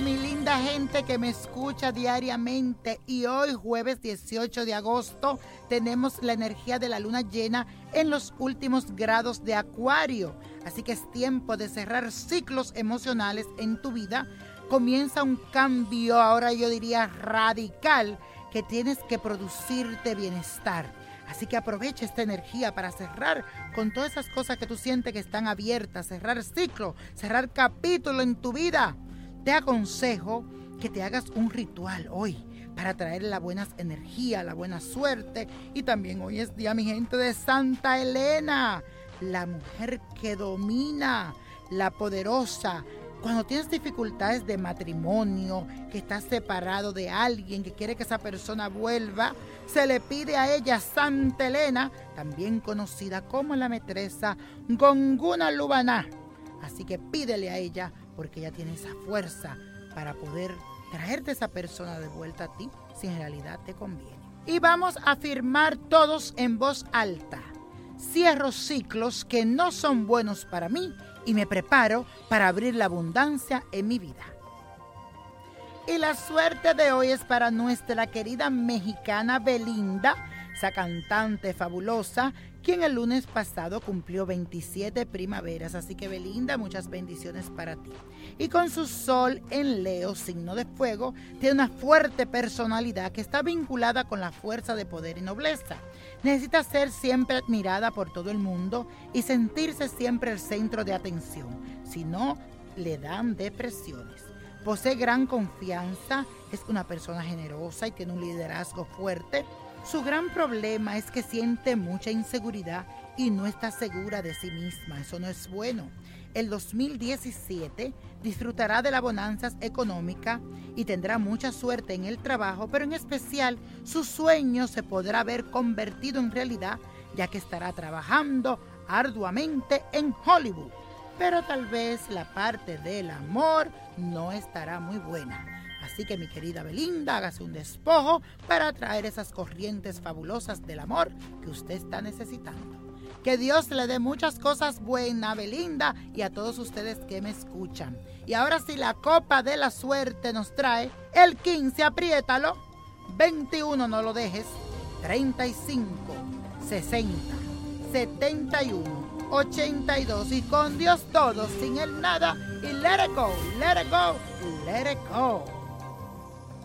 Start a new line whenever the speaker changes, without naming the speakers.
mi linda gente que me escucha diariamente. Y hoy, jueves 18 de agosto, tenemos la energía de la luna llena en los últimos grados de Acuario. Así que es tiempo de cerrar ciclos emocionales en tu vida. Comienza un cambio, ahora yo diría radical, que tienes que producirte bienestar. Así que aprovecha esta energía para cerrar con todas esas cosas que tú sientes que están abiertas, cerrar ciclo, cerrar capítulo en tu vida. Te aconsejo que te hagas un ritual hoy para traer la buena energía, la buena suerte. Y también hoy es día, mi gente, de Santa Elena, la mujer que domina, la poderosa, cuando tienes dificultades de matrimonio, que estás separado de alguien, que quiere que esa persona vuelva, se le pide a ella Santa Elena, también conocida como la metresa Gonguna Lubaná. Así que pídele a ella porque ella tiene esa fuerza para poder traerte esa persona de vuelta a ti si en realidad te conviene. Y vamos a afirmar todos en voz alta. Cierro ciclos que no son buenos para mí y me preparo para abrir la abundancia en mi vida. Y la suerte de hoy es para nuestra querida mexicana Belinda, esa cantante fabulosa, quien el lunes pasado cumplió 27 primaveras. Así que Belinda, muchas bendiciones para ti. Y con su sol en Leo, signo de fuego, tiene una fuerte personalidad que está vinculada con la fuerza de poder y nobleza. Necesita ser siempre admirada por todo el mundo y sentirse siempre el centro de atención. Si no, le dan depresiones. Posee gran confianza, es una persona generosa y tiene un liderazgo fuerte su gran problema es que siente mucha inseguridad y no está segura de sí misma. Eso no es bueno. El 2017 disfrutará de la bonanza económica y tendrá mucha suerte en el trabajo, pero en especial su sueño se podrá ver convertido en realidad ya que estará trabajando arduamente en Hollywood. Pero tal vez la parte del amor no estará muy buena. Así que mi querida Belinda, hágase un despojo para traer esas corrientes fabulosas del amor que usted está necesitando. Que Dios le dé muchas cosas buenas, Belinda, y a todos ustedes que me escuchan. Y ahora sí, la copa de la suerte nos trae el 15, apriétalo. 21, no lo dejes. 35, 60, 71, 82. Y con Dios todo, sin el nada. Y let it go, let it go, let it go.